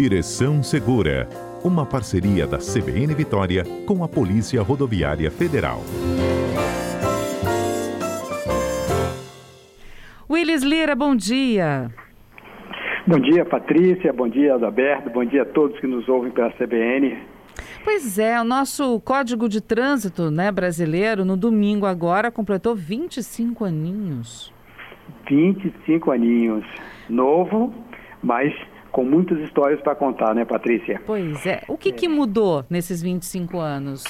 Direção Segura, uma parceria da CBN Vitória com a Polícia Rodoviária Federal. Willis Lira, bom dia. Bom dia, Patrícia. Bom dia, Adalberto. Bom dia a todos que nos ouvem pela CBN. Pois é, o nosso Código de Trânsito né, brasileiro, no domingo agora, completou 25 aninhos. 25 aninhos. Novo, mas com muitas histórias para contar, né, Patrícia? Pois é. O que, é. que mudou nesses 25 anos?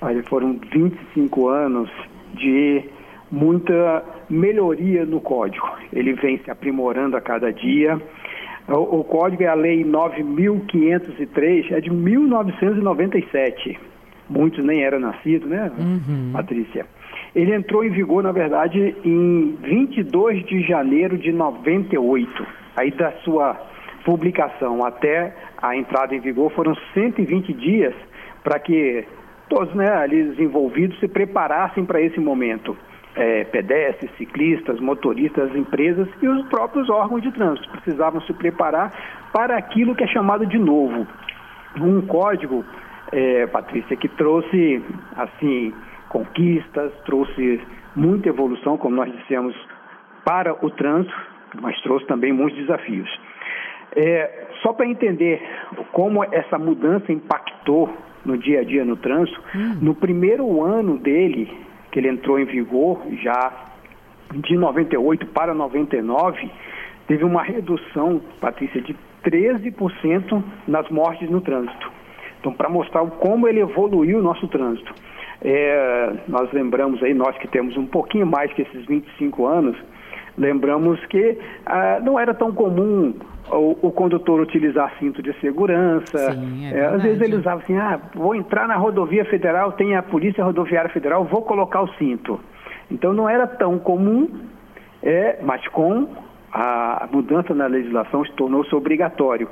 Olha, foram 25 anos de muita melhoria no código. Ele vem se aprimorando a cada dia. O, o código é a Lei 9.503, é de 1997. Muitos nem eram nascidos, né, uhum. Patrícia? Ele entrou em vigor, na verdade, em 22 de janeiro de 98. Aí da sua publicação até a entrada em vigor foram 120 dias para que todos né, ali envolvidos se preparassem para esse momento. É, pedestres, ciclistas, motoristas, empresas e os próprios órgãos de trânsito precisavam se preparar para aquilo que é chamado de novo. Um código, é, Patrícia, que trouxe assim conquistas, trouxe muita evolução, como nós dissemos, para o trânsito, mas trouxe também muitos desafios. É, só para entender como essa mudança impactou no dia a dia no trânsito, hum. no primeiro ano dele, que ele entrou em vigor, já de 98 para 99, teve uma redução, Patrícia, de 13% nas mortes no trânsito. Então, para mostrar como ele evoluiu o nosso trânsito. É, nós lembramos aí, nós que temos um pouquinho mais que esses 25 anos, lembramos que ah, não era tão comum o, o, condutor utilizar cinto de segurança. Sim, é é, às vezes ele usava assim, ah, vou entrar na rodovia federal, tem a Polícia Rodoviária Federal, vou colocar o cinto. Então não era tão comum, é, mas com a mudança na legislação tornou-se obrigatório.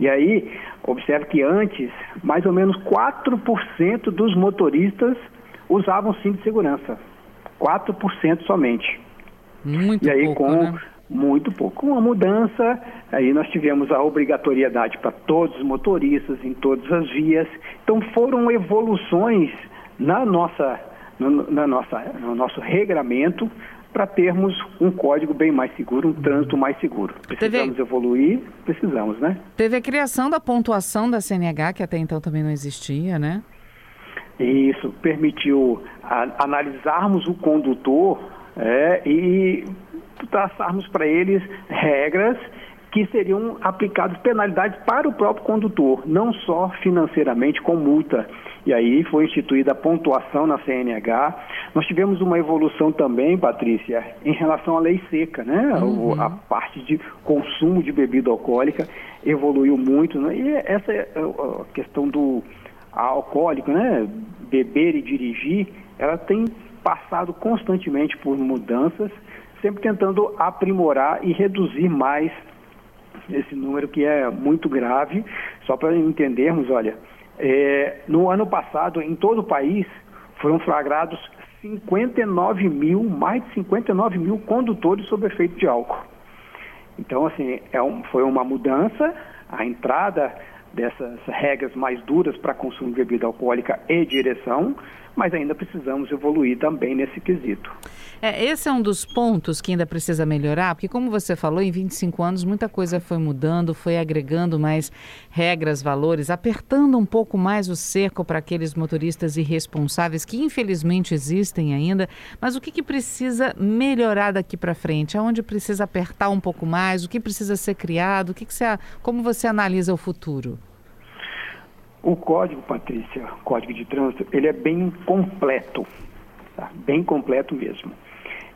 E aí, observe que antes, mais ou menos 4% dos motoristas usavam cinto de segurança. 4% somente. Muito e aí, pouco, com né? muito pouco. Com a mudança, aí nós tivemos a obrigatoriedade para todos os motoristas em todas as vias. Então foram evoluções na nossa, no, na nossa, no nosso regramento para termos um código bem mais seguro, um trânsito mais seguro. Precisamos Teve... evoluir, precisamos, né? Teve a criação da pontuação da CNH, que até então também não existia, né? Isso permitiu a, analisarmos o condutor é, e traçarmos para eles regras que seriam aplicadas penalidades para o próprio condutor, não só financeiramente com multa. E aí foi instituída a pontuação na CNH. Nós tivemos uma evolução também, Patrícia, em relação à lei seca, né? Uhum. A parte de consumo de bebida alcoólica evoluiu muito, né? E essa questão do alcoólico, né? Beber e dirigir, ela tem passado constantemente por mudanças, sempre tentando aprimorar e reduzir mais esse número que é muito grave. Só para entendermos, olha, é, no ano passado, em todo o país, foram flagrados 59 mil, mais de 59 mil condutores sob efeito de álcool. Então, assim, é um, foi uma mudança, a entrada dessas regras mais duras para consumo de bebida alcoólica e direção, mas ainda precisamos evoluir também nesse quesito. É, esse é um dos pontos que ainda precisa melhorar, porque como você falou, em 25 anos muita coisa foi mudando, foi agregando mais regras, valores, apertando um pouco mais o cerco para aqueles motoristas irresponsáveis que infelizmente existem ainda, mas o que, que precisa melhorar daqui para frente? Aonde precisa apertar um pouco mais? O que precisa ser criado? O que, que você, como você analisa o futuro? O código, Patrícia, código de trânsito, ele é bem completo, tá? bem completo mesmo.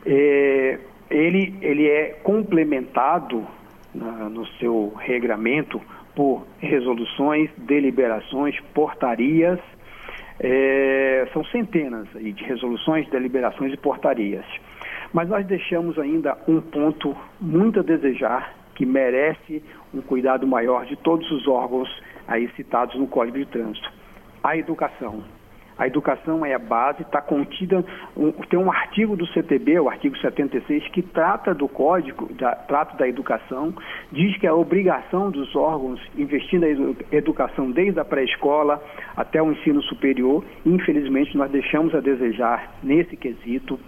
É, ele, ele é complementado na, no seu regramento por resoluções, deliberações, portarias, é, são centenas aí de resoluções, deliberações e portarias. Mas nós deixamos ainda um ponto muito a desejar, que merece um cuidado maior de todos os órgãos aí citados no Código de Trânsito. A educação. A educação é a base, está contida, tem um artigo do CTB, o artigo 76, que trata do código, da, trata da educação, diz que a obrigação dos órgãos investir na educação desde a pré-escola até o ensino superior, infelizmente nós deixamos a desejar nesse quesito.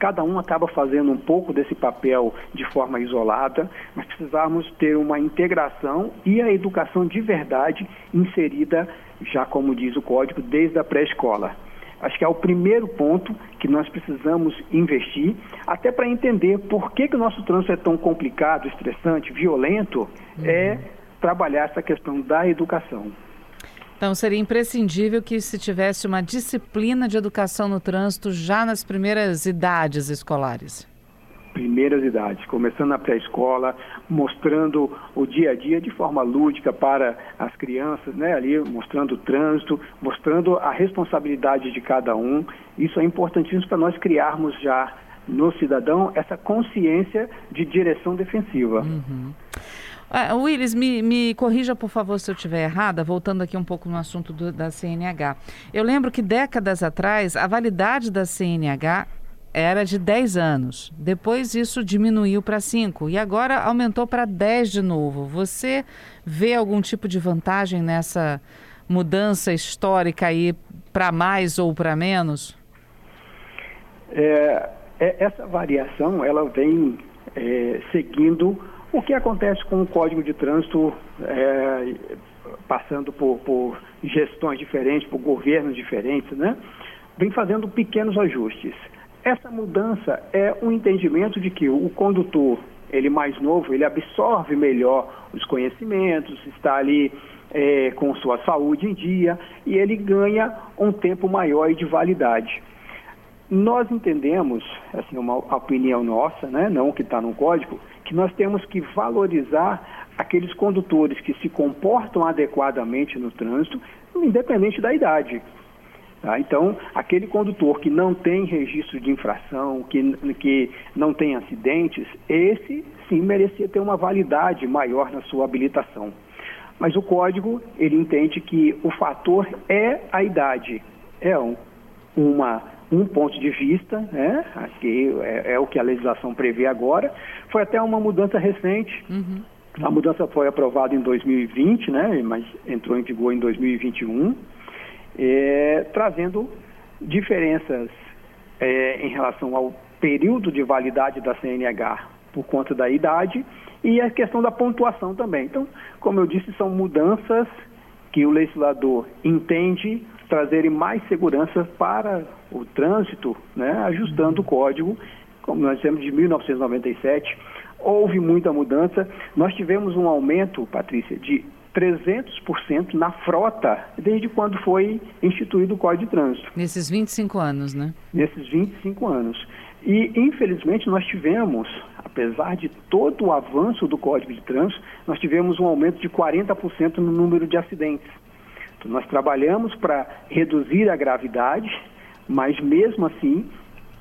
Cada um acaba fazendo um pouco desse papel de forma isolada, mas precisamos ter uma integração e a educação de verdade inserida, já como diz o código, desde a pré-escola. Acho que é o primeiro ponto que nós precisamos investir, até para entender por que, que o nosso trânsito é tão complicado, estressante, violento, uhum. é trabalhar essa questão da educação. Então, seria imprescindível que se tivesse uma disciplina de educação no trânsito já nas primeiras idades escolares. Primeiras idades, começando na pré-escola, mostrando o dia a dia de forma lúdica para as crianças, né? Ali mostrando o trânsito, mostrando a responsabilidade de cada um. Isso é importantíssimo para nós criarmos já no cidadão essa consciência de direção defensiva. Uhum. Uh, Willis, me, me, corrija, por favor, se eu estiver errada, voltando aqui um pouco no assunto do, da CNH. Eu lembro que décadas atrás, a validade da CNH era de 10 anos. Depois isso diminuiu para 5 e agora aumentou para 10 de novo. Você vê algum tipo de vantagem nessa mudança histórica aí para mais ou para menos? É, é, essa variação ela vem é, seguindo o que acontece com o Código de Trânsito é, passando por, por, gestões diferentes, por governos diferentes, né? Vem fazendo pequenos ajustes. Essa mudança é um entendimento de que o condutor, ele mais novo, ele absorve melhor os conhecimentos, está ali é, com sua saúde em dia e ele ganha um tempo maior de validade. Nós entendemos, assim, uma opinião nossa, né, não que está no código, que nós temos que valorizar aqueles condutores que se comportam adequadamente no trânsito, independente da idade. Tá? Então, aquele condutor que não tem registro de infração, que, que não tem acidentes, esse sim merecia ter uma validade maior na sua habilitação. Mas o código, ele entende que o fator é a idade. É um, uma um ponto de vista, né? Aqui é, é, o que a legislação prevê agora. Foi até uma mudança recente. Uhum. A mudança foi aprovada em 2020, né? Mas entrou em vigor em 2021, é, trazendo diferenças é, em relação ao período de validade da CNH por conta da idade e a questão da pontuação também. Então, como eu disse, são mudanças que o legislador entende trazerem mais segurança para o trânsito, né, ajustando o código, como nós temos de 1997. Houve muita mudança. Nós tivemos um aumento, Patrícia, de 300% na frota desde quando foi instituído o Código de Trânsito. Nesses 25 anos, né? Nesses 25 anos. E, infelizmente, nós tivemos, apesar de todo o avanço do Código de Trânsito, nós tivemos um aumento de 40% no número de acidentes. Nós trabalhamos para reduzir a gravidade, mas mesmo assim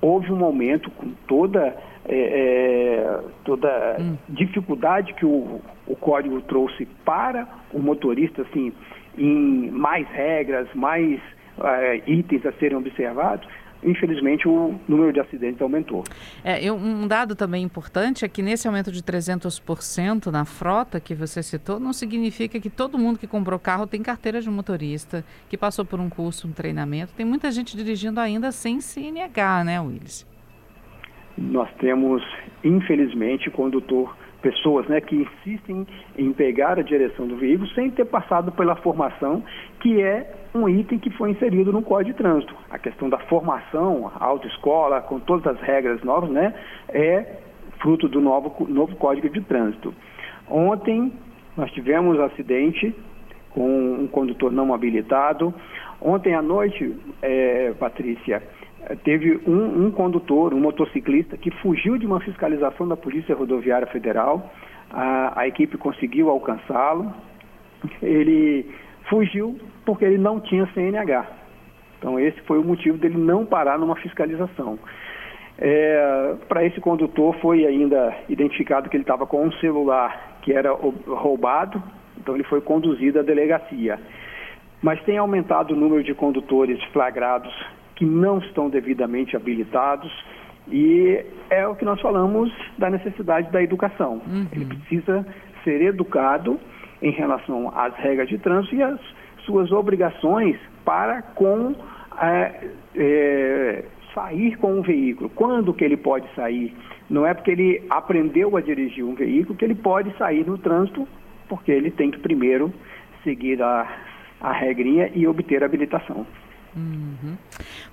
houve um aumento com toda, é, é, toda hum. dificuldade que o, o código trouxe para o motorista, assim, em mais regras, mais é, itens a serem observados, infelizmente o número de acidentes aumentou. É, um dado também importante é que nesse aumento de 300% na frota que você citou, não significa que todo mundo que comprou carro tem carteira de motorista, que passou por um curso, um treinamento. Tem muita gente dirigindo ainda sem CNH, né, Willis? Nós temos, infelizmente, condutor pessoas né, que insistem em pegar a direção do veículo sem ter passado pela formação, que é um item que foi inserido no Código de Trânsito. A questão da formação, autoescola, com todas as regras novas, né, é fruto do novo, novo Código de Trânsito. Ontem nós tivemos acidente com um condutor não habilitado. Ontem à noite, é, Patrícia, teve um, um, condutor, um motociclista, que fugiu de uma fiscalização da Polícia Rodoviária Federal. A, a equipe conseguiu alcançá-lo. Ele fugiu porque ele não tinha CNH. Então, esse foi o motivo dele não parar numa fiscalização. É, Para esse condutor, foi ainda identificado que ele estava com um celular que era roubado, então ele foi conduzido à delegacia. mas tem aumentado o número de condutores flagrados que não estão devidamente habilitados e é o que nós falamos da necessidade da educação. Uhum. Ele precisa ser educado em relação às regras de trânsito e às suas obrigações para com é, é, sair com um veículo. Quando que ele pode sair? Não é porque ele aprendeu a dirigir um veículo que ele pode sair no trânsito, porque ele tem que primeiro seguir a, a regrinha e obter a habilitação. Uhum.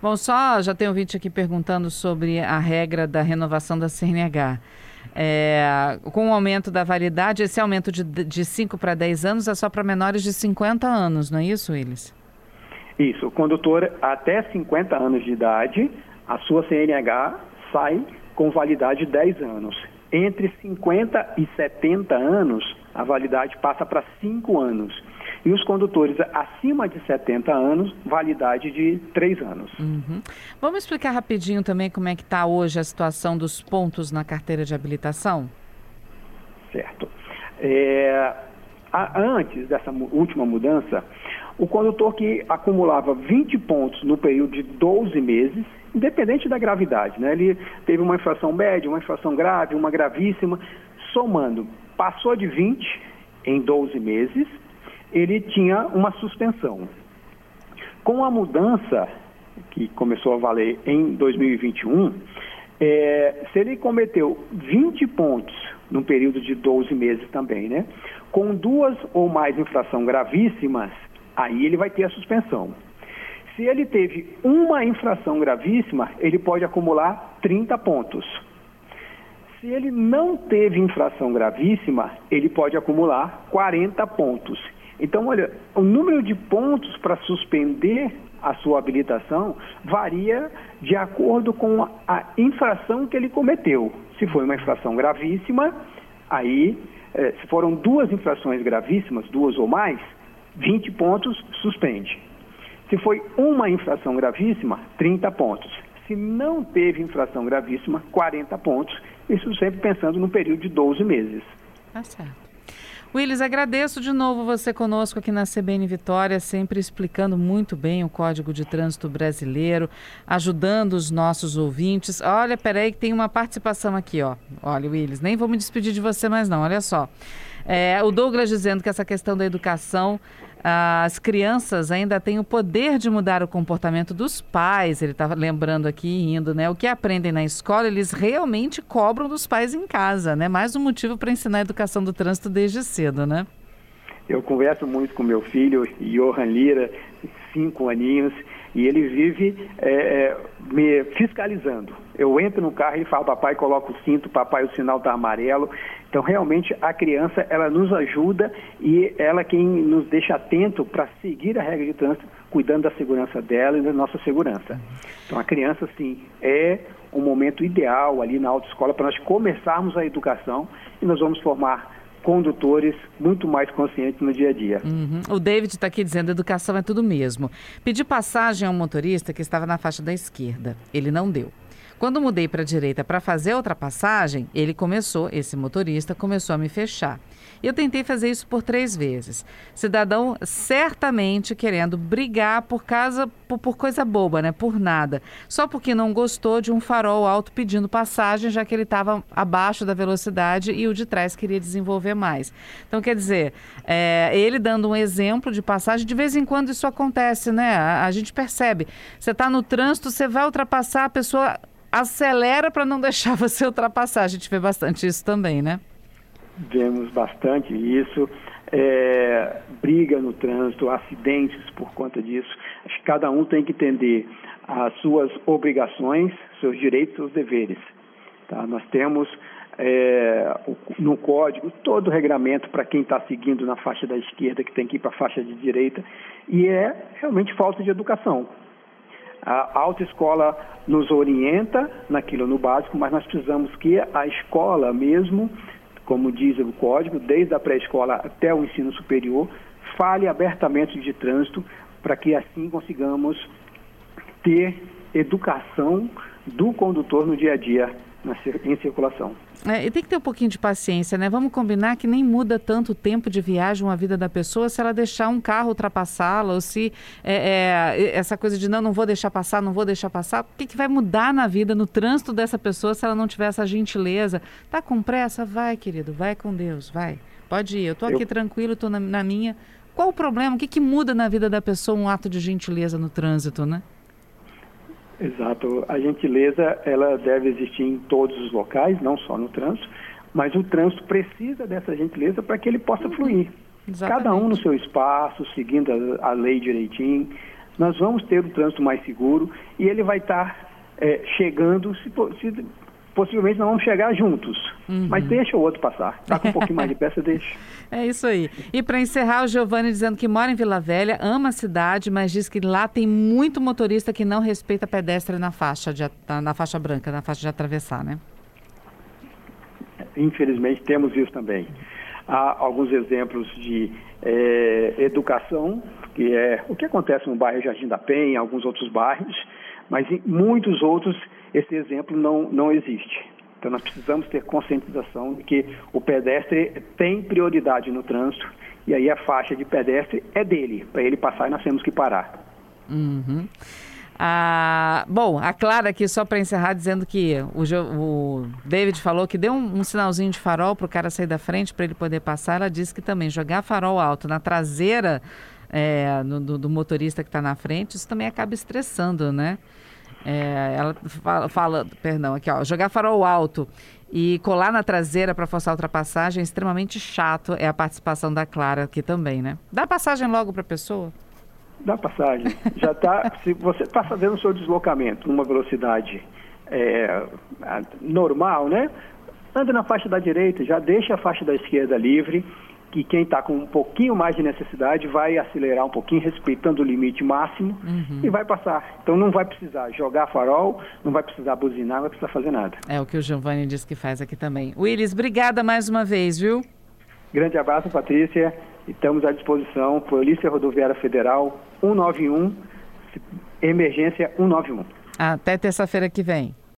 Bom, só já tem um vídeo aqui perguntando sobre a regra da renovação da CNH. É, com o aumento da validade, esse aumento de 5 para 10 anos é só para menores de 50 anos, não é isso, Willis? Isso, o condutor até 50 anos de idade, a sua CNH sai com validade de 10 anos. Entre 50 e 70 anos, a validade passa para 5 anos. E os condutores acima de 70 anos, validade de 3 anos. Uhum. Vamos explicar rapidinho também como é que está hoje a situação dos pontos na carteira de habilitação? Certo. É, a, antes dessa última mudança, o condutor que acumulava 20 pontos no período de 12 meses, independente da gravidade, né? ele teve uma infração média, uma infração grave, uma gravíssima, somando, passou de 20 em 12 meses, ele tinha uma suspensão. Com a mudança, que começou a valer em 2021, é, se ele cometeu 20 pontos num período de 12 meses também, né? Com duas ou mais infrações gravíssimas, aí ele vai ter a suspensão. Se ele teve uma infração gravíssima, ele pode acumular 30 pontos. Se ele não teve infração gravíssima, ele pode acumular 40 pontos. Então, olha, o número de pontos para suspender a sua habilitação varia de acordo com a infração que ele cometeu. Se foi uma infração gravíssima, aí, eh, se foram duas infrações gravíssimas, duas ou mais, 20 pontos suspende. Se foi uma infração gravíssima, 30 pontos. Se não teve infração gravíssima, 40 pontos. Isso sempre pensando no período de 12 meses. Tá certo. Willis, agradeço de novo você conosco aqui na CBN Vitória, sempre explicando muito bem o Código de Trânsito Brasileiro, ajudando os nossos ouvintes. Olha, peraí que tem uma participação aqui, ó. Olha, Willis, nem vou me despedir de você mais não, olha só. É, o Douglas dizendo que essa questão da educação, as crianças ainda têm o poder de mudar o comportamento dos pais. Ele estava lembrando aqui, indo, né? O que aprendem na escola, eles realmente cobram dos pais em casa, né? Mais um motivo para ensinar a educação do trânsito desde cedo, né? Eu converso muito com meu filho, Johan Lira, cinco aninhos, e ele vive é, é, me fiscalizando. Eu entro no carro e fala, papai, coloca o cinto, papai, o sinal está amarelo. Então, realmente, a criança, ela nos ajuda e ela quem nos deixa atento para seguir a regra de trânsito, cuidando da segurança dela e da nossa segurança. Então, a criança, sim, é um momento ideal ali na autoescola para nós começarmos a educação e nós vamos formar condutores muito mais conscientes no dia a dia. Uhum. O David está aqui dizendo: educação é tudo mesmo. Pedi passagem a um motorista que estava na faixa da esquerda. Ele não deu. Quando mudei para a direita para fazer a ultrapassagem, ele começou, esse motorista, começou a me fechar. Eu tentei fazer isso por três vezes. Cidadão certamente querendo brigar por casa, por, por, coisa boba, né? Por nada. Só porque não gostou de um farol alto pedindo passagem, já que ele estava abaixo da velocidade e o de trás queria desenvolver mais. Então, quer dizer, é, ele dando um exemplo de passagem, de vez em quando isso acontece, né? A, a gente percebe. Você está no trânsito, você vai ultrapassar, a pessoa acelera para não deixar você ultrapassar. A gente vê bastante isso também, né? Vemos bastante isso. É, briga no trânsito, acidentes por conta disso. Acho que cada um tem que entender as suas obrigações, seus direitos, seus deveres. Tá? Nós temos é, no código todo o regramento para quem está seguindo na faixa da esquerda, que tem que ir para a faixa de direita, e é realmente falta de educação. A autoescola nos orienta naquilo no básico, mas nós precisamos que a escola mesmo, como diz o código, desde a pré-escola até o ensino superior, fale abertamente de trânsito para que assim consigamos ter educação do condutor no dia a dia em circulação. É, e tem que ter um pouquinho de paciência, né? Vamos combinar que nem muda tanto o tempo de viagem a vida da pessoa se ela deixar um carro ultrapassá-la ou se é, é, essa coisa de não, não vou deixar passar, não vou deixar passar. O que, que vai mudar na vida, no trânsito dessa pessoa se ela não tiver essa gentileza? Tá com pressa? Vai, querido, vai com Deus, vai. Pode ir. Eu tô aqui Eu... tranquilo, tô na, na minha. Qual o problema? O que, que muda na vida da pessoa um ato de gentileza no trânsito, né? Exato. A gentileza ela deve existir em todos os locais, não só no trânsito, mas o trânsito precisa dessa gentileza para que ele possa fluir. Exatamente. Cada um no seu espaço, seguindo a, a, lei direitinho. Nós vamos ter o trânsito mais seguro e ele vai estar tá, é, chegando, se, se possivelmente nós vamos chegar juntos. Uhum. Mas deixa o outro passar. Está com um pouquinho mais de peça, deixa. É isso aí. E para encerrar, o Giovanni dizendo que mora em Vila Velha, ama a cidade, mas diz que lá tem muito motorista que não respeita pedestre na faixa, de, na faixa branca, na faixa de atravessar, né? Infelizmente temos isso também. Há alguns exemplos de é, educação, que é o que acontece no bairro Jardim da Penha, em alguns outros bairros, mas em muitos outros esse exemplo não, não existe. Então nós precisamos ter conscientização de que o pedestre tem prioridade no trânsito e aí a faixa de pedestre é dele. Para ele passar, nós temos que parar. Uhum. Ah, bom, a Clara aqui, só para encerrar, dizendo que o, o, David falou que deu um, um sinalzinho de farol para o cara sair da frente para ele poder passar. Ela disse que também jogar farol alto na traseira é, no, do, do, motorista que está na frente, isso também acaba estressando, né? É, ela fala, fala, perdão, aqui ó, jogar farol alto e colar na traseira para forçar a ultrapassagem é extremamente chato. É a participação da Clara aqui também, né? Dá passagem logo para a pessoa? Dá passagem. Já tá. se você está fazendo o seu deslocamento numa velocidade é, normal, né? Anda na faixa da direita, já deixa a faixa da esquerda livre que quem está com um pouquinho mais de necessidade vai acelerar um pouquinho, respeitando o limite máximo uhum. e vai passar. Então não vai precisar jogar farol, não vai precisar buzinar, não vai precisar fazer nada. É o que o Giovanni disse que faz aqui também. Willis, obrigada mais uma vez, viu? Grande abraço, Patrícia. Estamos à disposição. Polícia Rodoviária Federal 191, emergência 191. Até terça-feira que vem.